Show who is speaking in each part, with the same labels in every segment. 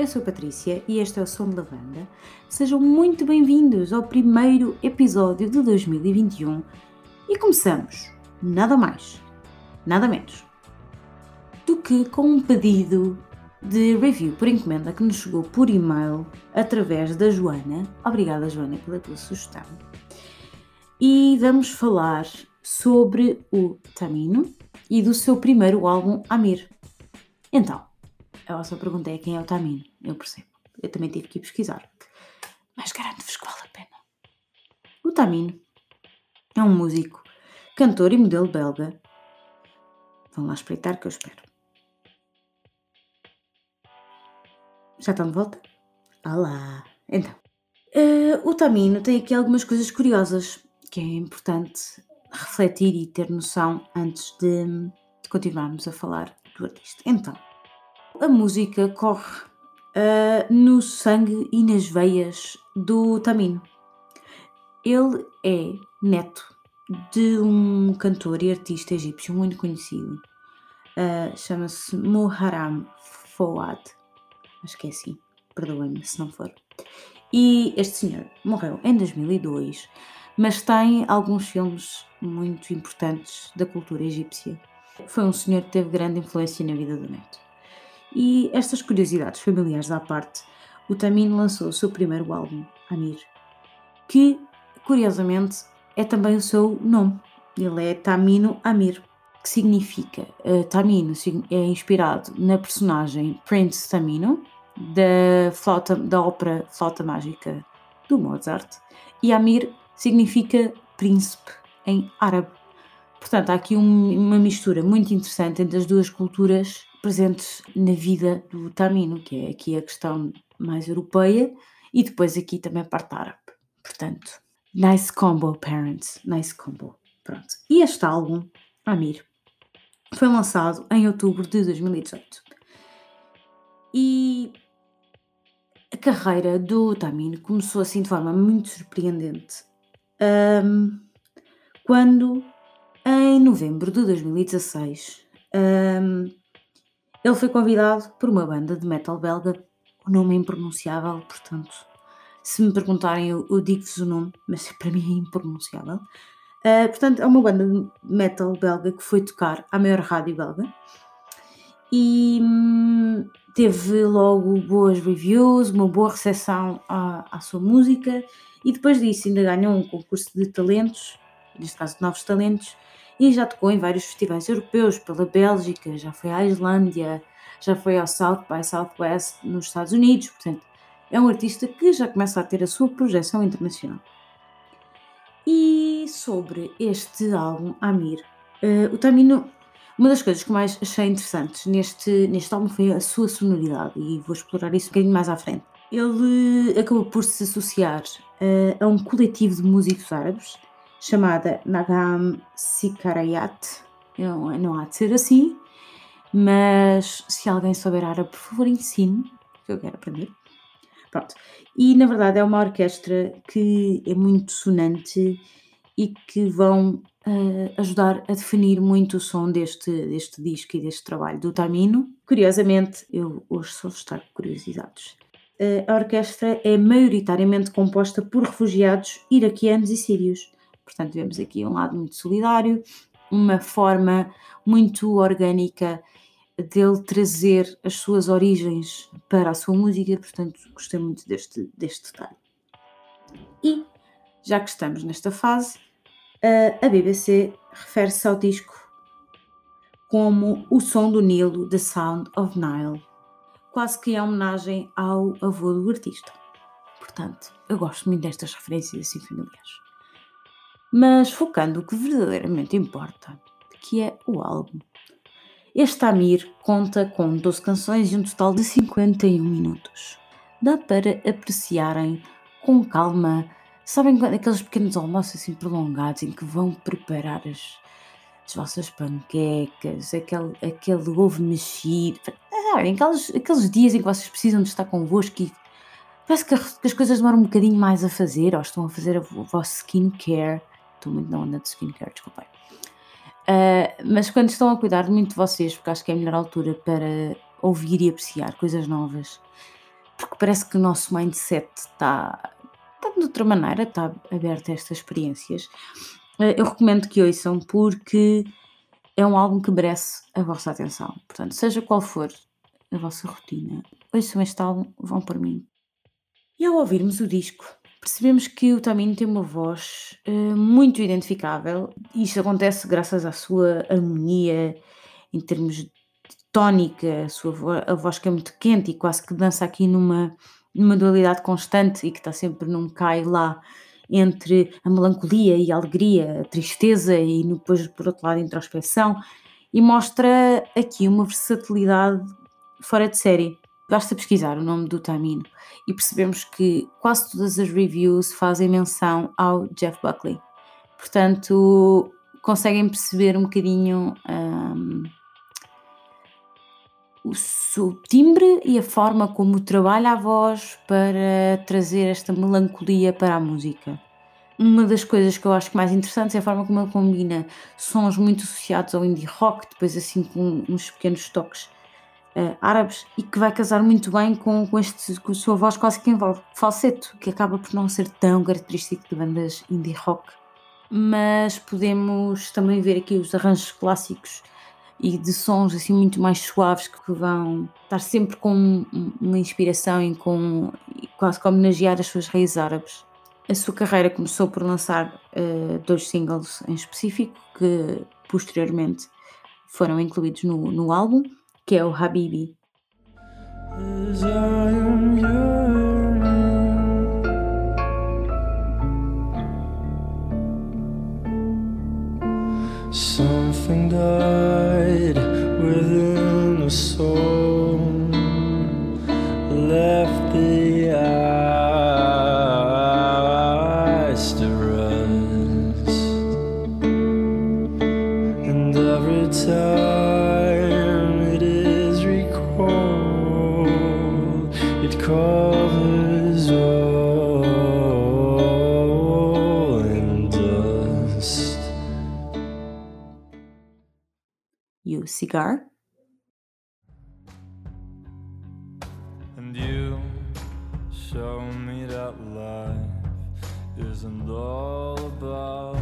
Speaker 1: eu sou a Patrícia e este é o Som de Lavanda. Sejam muito bem-vindos ao primeiro episódio de 2021 e começamos, nada mais, nada menos, do que com um pedido de review por encomenda que nos chegou por e-mail através da Joana. Obrigada, Joana, pela tua sugestão. E vamos falar sobre o Tamino e do seu primeiro álbum, Amir. Então, a vossa pergunta é quem é o Tamino? Eu percebo. Eu também tive que ir pesquisar. Mas garanto-vos que vale a pena. O Tamino é um músico, cantor e modelo belga. Vão lá espreitar que eu espero. Já estão de volta? Olá! Então, uh, o Tamino tem aqui algumas coisas curiosas que é importante refletir e ter noção antes de, de continuarmos a falar do artista. Então, a música corre uh, no sangue e nas veias do Tamino. Ele é neto de um cantor e artista egípcio muito conhecido. Uh, Chama-se Muharram Fouad. Acho que é assim. Perdoem-me se não for. E este senhor morreu em 2002, mas tem alguns filmes muito importantes da cultura egípcia. Foi um senhor que teve grande influência na vida do neto. E estas curiosidades familiares à parte, o Tamino lançou o seu primeiro álbum, Amir, que, curiosamente, é também o seu nome. Ele é Tamino Amir, que significa. Uh, Tamino é inspirado na personagem Prince Tamino, da, flauta, da ópera Flauta Mágica do Mozart, e Amir significa príncipe em árabe. Portanto, há aqui um, uma mistura muito interessante entre as duas culturas presentes na vida do Tamino, que é aqui a questão mais europeia, e depois aqui também a parte árabe. Portanto, nice combo, parents, nice combo. Pronto. E este álbum, Amir, foi lançado em outubro de 2018. E a carreira do Tamino começou assim de forma muito surpreendente. Um, quando, em novembro de 2016, um, ele foi convidado por uma banda de metal belga, o nome é impronunciável, portanto, se me perguntarem, eu, eu digo-vos o nome, mas para mim é impronunciável. Uh, portanto, é uma banda de metal belga que foi tocar à maior rádio belga e hum, teve logo boas reviews, uma boa recepção à, à sua música e depois disso ainda ganhou um concurso de talentos, neste caso de novos talentos, e já tocou em vários festivais europeus, pela Bélgica, já foi à Islândia, já foi ao South by Southwest nos Estados Unidos, portanto, é um artista que já começa a ter a sua projeção internacional. E sobre este álbum, Amir, uh, o Tamino, uma das coisas que mais achei interessantes neste, neste álbum foi a sua sonoridade, e vou explorar isso um bocadinho mais à frente. Ele acabou por se associar uh, a um coletivo de músicos árabes chamada Nagam Sikarayat. Não, não há de ser assim, mas se alguém souber árabe, por favor, ensine, que eu quero aprender. Pronto. E na verdade é uma orquestra que é muito sonante e que vão uh, ajudar a definir muito o som deste, deste disco e deste trabalho do Tamino. Curiosamente, eu hoje só estar curiosidades. Uh, a orquestra é maioritariamente composta por refugiados iraquianos e sírios Portanto, vemos aqui um lado muito solidário, uma forma muito orgânica dele trazer as suas origens para a sua música, portanto, gostei muito deste, deste detalhe. E, já que estamos nesta fase, a BBC refere-se ao disco como o som do Nilo, The Sound of Nile, quase que é homenagem ao avô do artista. Portanto, eu gosto muito destas referências assim familiares mas focando o que verdadeiramente importa, que é o álbum. Este Amir conta com 12 canções e um total de 51 minutos. Dá para apreciarem com calma, sabem aqueles pequenos almoços assim prolongados em que vão preparar as, as vossas panquecas, aquele, aquele ovo mexido, sabem, aqueles, aqueles dias em que vocês precisam de estar convosco e parece que, as coisas demoram um bocadinho mais a fazer, ou estão a fazer o vosso skincare estou muito na onda de skincare, desculpem. Uh, mas quando estão a cuidar muito de vocês, porque acho que é a melhor altura para ouvir e apreciar coisas novas, porque parece que o nosso mindset está, está de outra maneira, está aberto a estas experiências. Eh, eu recomendo que ouçam porque é um álbum que merece a vossa atenção. Portanto, seja qual for a vossa rotina, ouçam este álbum, vão por mim. E ao ouvirmos o disco, percebemos que o Tamino tem uma voz uh, muito identificável. Isto acontece graças à sua harmonia em termos de tónica, a sua voz, a voz que é muito quente e quase que dança aqui numa, numa dualidade constante e que está sempre num cai lá entre a melancolia e a alegria, a tristeza e depois, por outro lado, a introspeção, e mostra aqui uma versatilidade fora de série. Basta pesquisar o nome do Tamino e percebemos que quase todas as reviews fazem menção ao Jeff Buckley. Portanto, conseguem perceber um bocadinho um, o seu timbre e a forma como trabalha a voz para trazer esta melancolia para a música. Uma das coisas que eu acho mais interessantes é a forma como ele combina sons muito associados ao indie rock, depois assim com uns pequenos toques uh, árabes e que vai casar muito bem com, com, este, com a sua voz quase que envolve falseto, que acaba por não ser tão característico de bandas indie rock. Mas podemos também ver aqui os arranjos clássicos e de sons assim muito mais suaves que vão estar sempre com uma inspiração e com quase como homenagear as suas raízes árabes. A sua carreira começou por lançar uh, dois singles em específico que posteriormente foram incluídos no, no álbum, que é o Habibi. Something died within the soul, left the eyes to cigar?
Speaker 2: And you show me that life isn't all about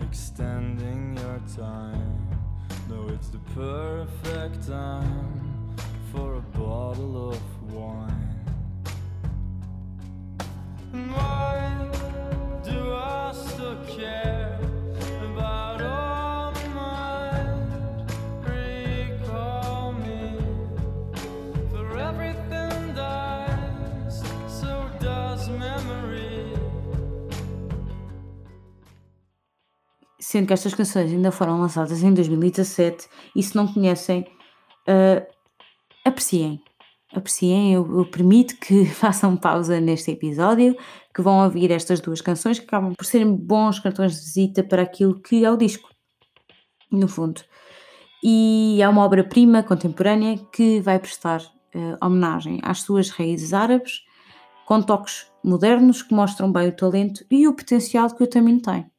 Speaker 2: extending your time. No, it's the perfect time for a bottle of wine. And why do I still care
Speaker 1: Sendo que estas canções ainda foram lançadas em 2017 e se não conhecem, uh, apreciem. Apreciem, eu, eu permito que façam pausa neste episódio, que vão ouvir estas duas canções que acabam por serem bons cartões de visita para aquilo que é o disco, no fundo. E é uma obra-prima contemporânea que vai prestar uh, homenagem às suas raízes árabes, com toques modernos que mostram bem o talento e o potencial que o Tamino tem.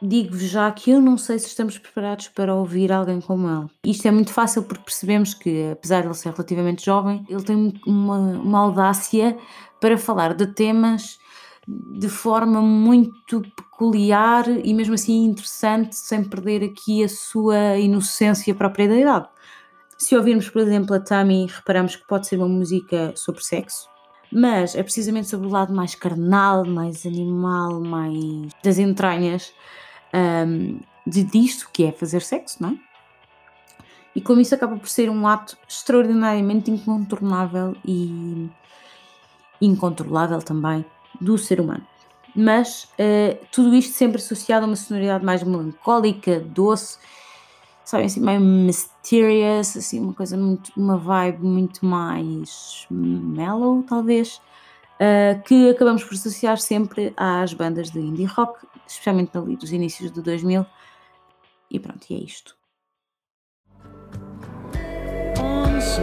Speaker 1: Digo-vos já que eu não sei se estamos preparados para ouvir alguém como ele. Isto é muito fácil porque percebemos que, apesar de ele ser relativamente jovem, ele tem uma, uma audácia para falar de temas de forma muito peculiar e mesmo assim interessante, sem perder aqui a sua inocência própria da idade. Se ouvirmos, por exemplo, a Tammy, reparamos que pode ser uma música sobre sexo, mas é precisamente sobre o lado mais carnal, mais animal, mais das entranhas um, de disto que é fazer sexo, não é? E como isso acaba por ser um ato extraordinariamente incontornável e incontrolável também do ser humano. Mas uh, tudo isto sempre associado a uma sonoridade mais melancólica, doce, sabem, assim, meio mysterious, assim, uma coisa muito, uma vibe muito mais mellow, talvez, uh, que acabamos por associar sempre às bandas de indie rock, especialmente ali dos inícios de 2000. E pronto, e é isto.
Speaker 2: Once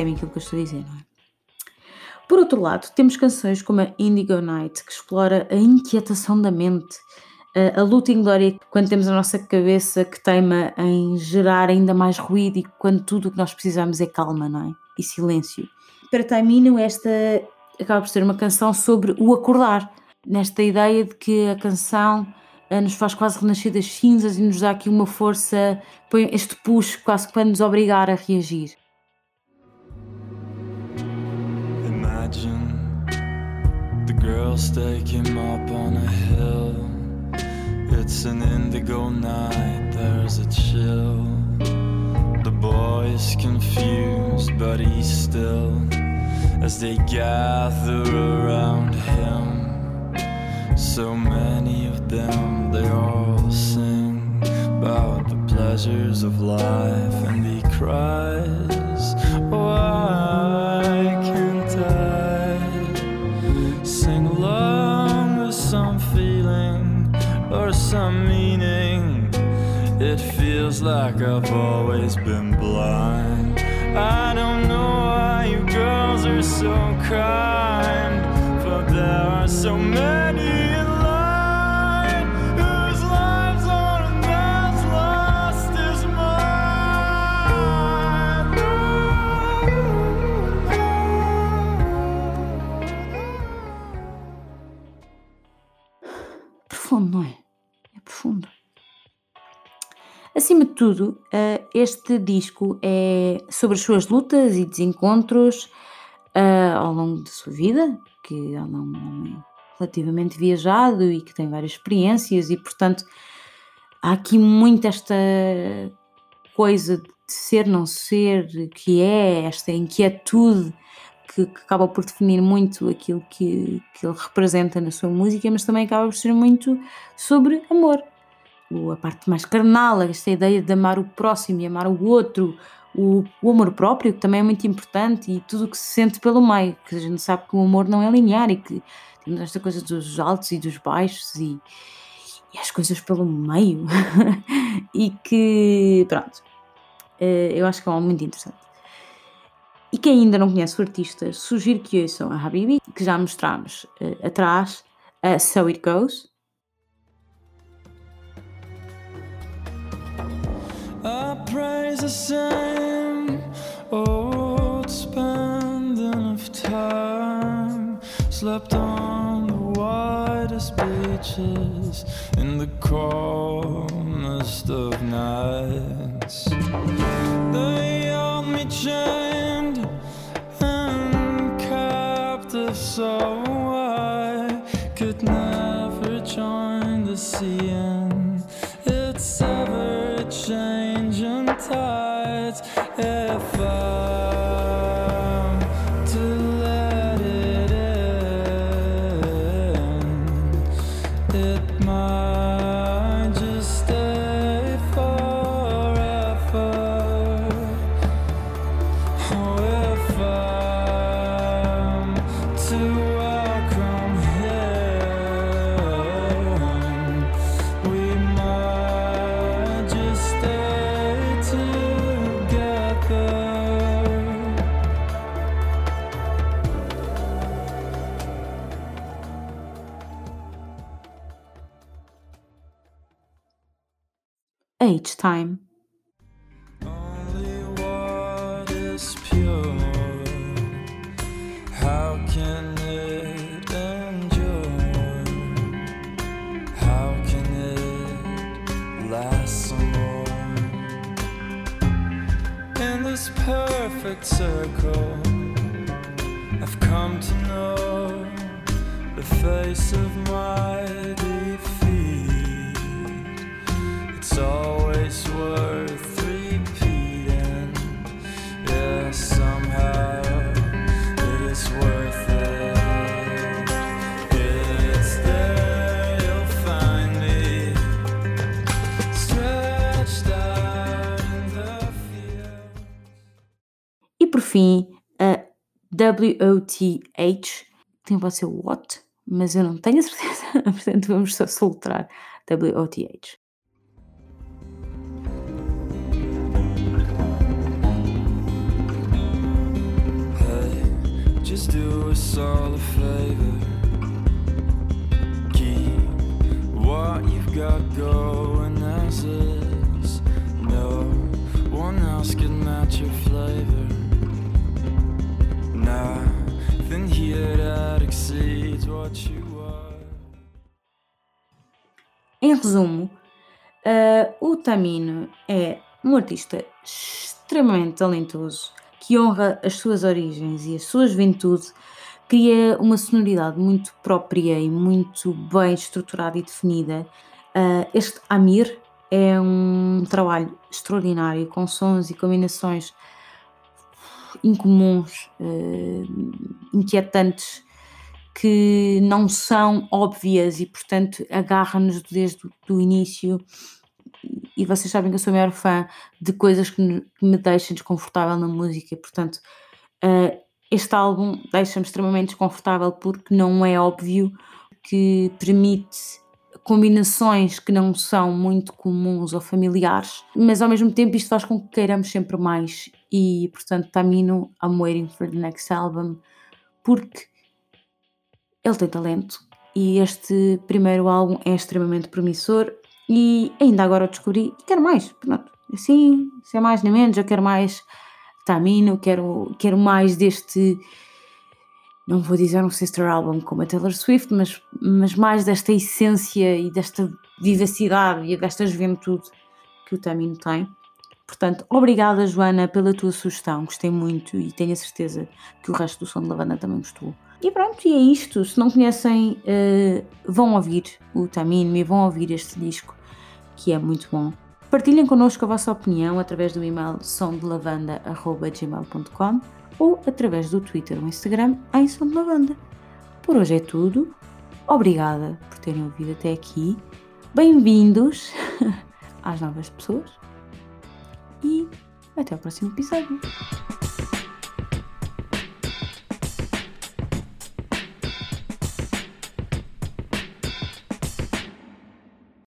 Speaker 1: percebem aquilo que eu estou a dizer, não é? Por outro lado, temos canções como a Indigo Night, que explora a inquietação da mente, a, a luta inglória quando temos a nossa cabeça que teima em gerar ainda mais ruído e quando tudo o que nós precisamos é calma, não é? E silêncio. Para Taimino, esta acaba por ser uma canção sobre o acordar, nesta ideia de que a canção uh, nos faz quase renascer das cinzas e nos dá aqui uma força, põe este push quase para nos obrigar a reagir.
Speaker 2: Girls take him up on a hill. It's an indigo night, there's a chill. The boy is confused, but he's still as they gather around him. So many of them, they all sing about the pleasures of life, and he cries, Why feels like I've always been blind.
Speaker 1: Tudo, eh, este disco é sobre as suas lutas e desencontros eh, ao longo da sua vida, que ela é um homem relativamente viajado e que tem várias experiências e, portanto, há aqui muito esta coisa de ser, não ser, que é esta inquietude que, que acaba por definir muito aquilo que, que ele representa na sua música, mas também acaba por ser muito sobre amor. A parte mais carnal, esta ideia de amar o próximo e amar o outro, o, o amor próprio, que também é muito importante, e tudo o que se sente pelo meio, que a gente sabe que o amor não é linear e que temos esta coisa dos altos e dos baixos e, e as coisas pelo meio, e que, pronto, eh, eu acho que é algo muito interessante. E quem ainda não conhece o artista, sugiro que ouçam a Habibi, que já mostramos eh, atrás, a So It Goes.
Speaker 2: Same old spend enough time. Slept on the widest beaches in the calmest of nights. They held me chained and captive so I could never join the sea perfect circle, I've come to know the face of my defeat. It's always
Speaker 1: fim, a WOTH, tem pode ser what, mas eu não tenho a certeza, portanto vamos só soltar WOTH.
Speaker 2: us all a favor. Keep what you've got going as is. No one else can match your flavor. Nothing here that exceeds what you are.
Speaker 1: Em resumo, uh, o Tamino é um artista extremamente talentoso que honra as suas origens e a sua juventude, cria uma sonoridade muito própria e muito bem estruturada e definida. Uh, este Amir é um trabalho extraordinário, com sons e combinações incomuns, uh, inquietantes, que não são óbvias e, portanto, agarra-nos desde o início. E vocês sabem que eu sou a maior fã de coisas que me deixam desconfortável na música, portanto, uh, este álbum deixa-me extremamente desconfortável porque não é óbvio, que permite combinações que não são muito comuns ou familiares, mas ao mesmo tempo isto faz com que queiramos sempre mais e portanto Tamino I'm waiting for the next album porque ele tem talento e este primeiro álbum é extremamente promissor e ainda agora eu descobri que quero mais. Pronto, assim, sem mais nem menos, eu quero mais Tamino, quero, quero mais deste. Não vou dizer um sister album como a Taylor Swift, mas, mas mais desta essência e desta vivacidade e desta juventude que o Tamino tem. Portanto, obrigada, Joana, pela tua sugestão. Gostei muito e tenho a certeza que o resto do som de lavanda também gostou. E pronto, e é isto. Se não conhecem, uh, vão ouvir o Tamino e vão ouvir este disco, que é muito bom. Partilhem connosco a vossa opinião através do e-mail somdelavanda.gmail.com ou através do Twitter ou Instagram em Som de Lavanda. Por hoje é tudo. Obrigada por terem ouvido até aqui. Bem-vindos às novas pessoas e até o próximo episódio.